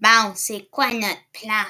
Bon, c'est quoi notre plan?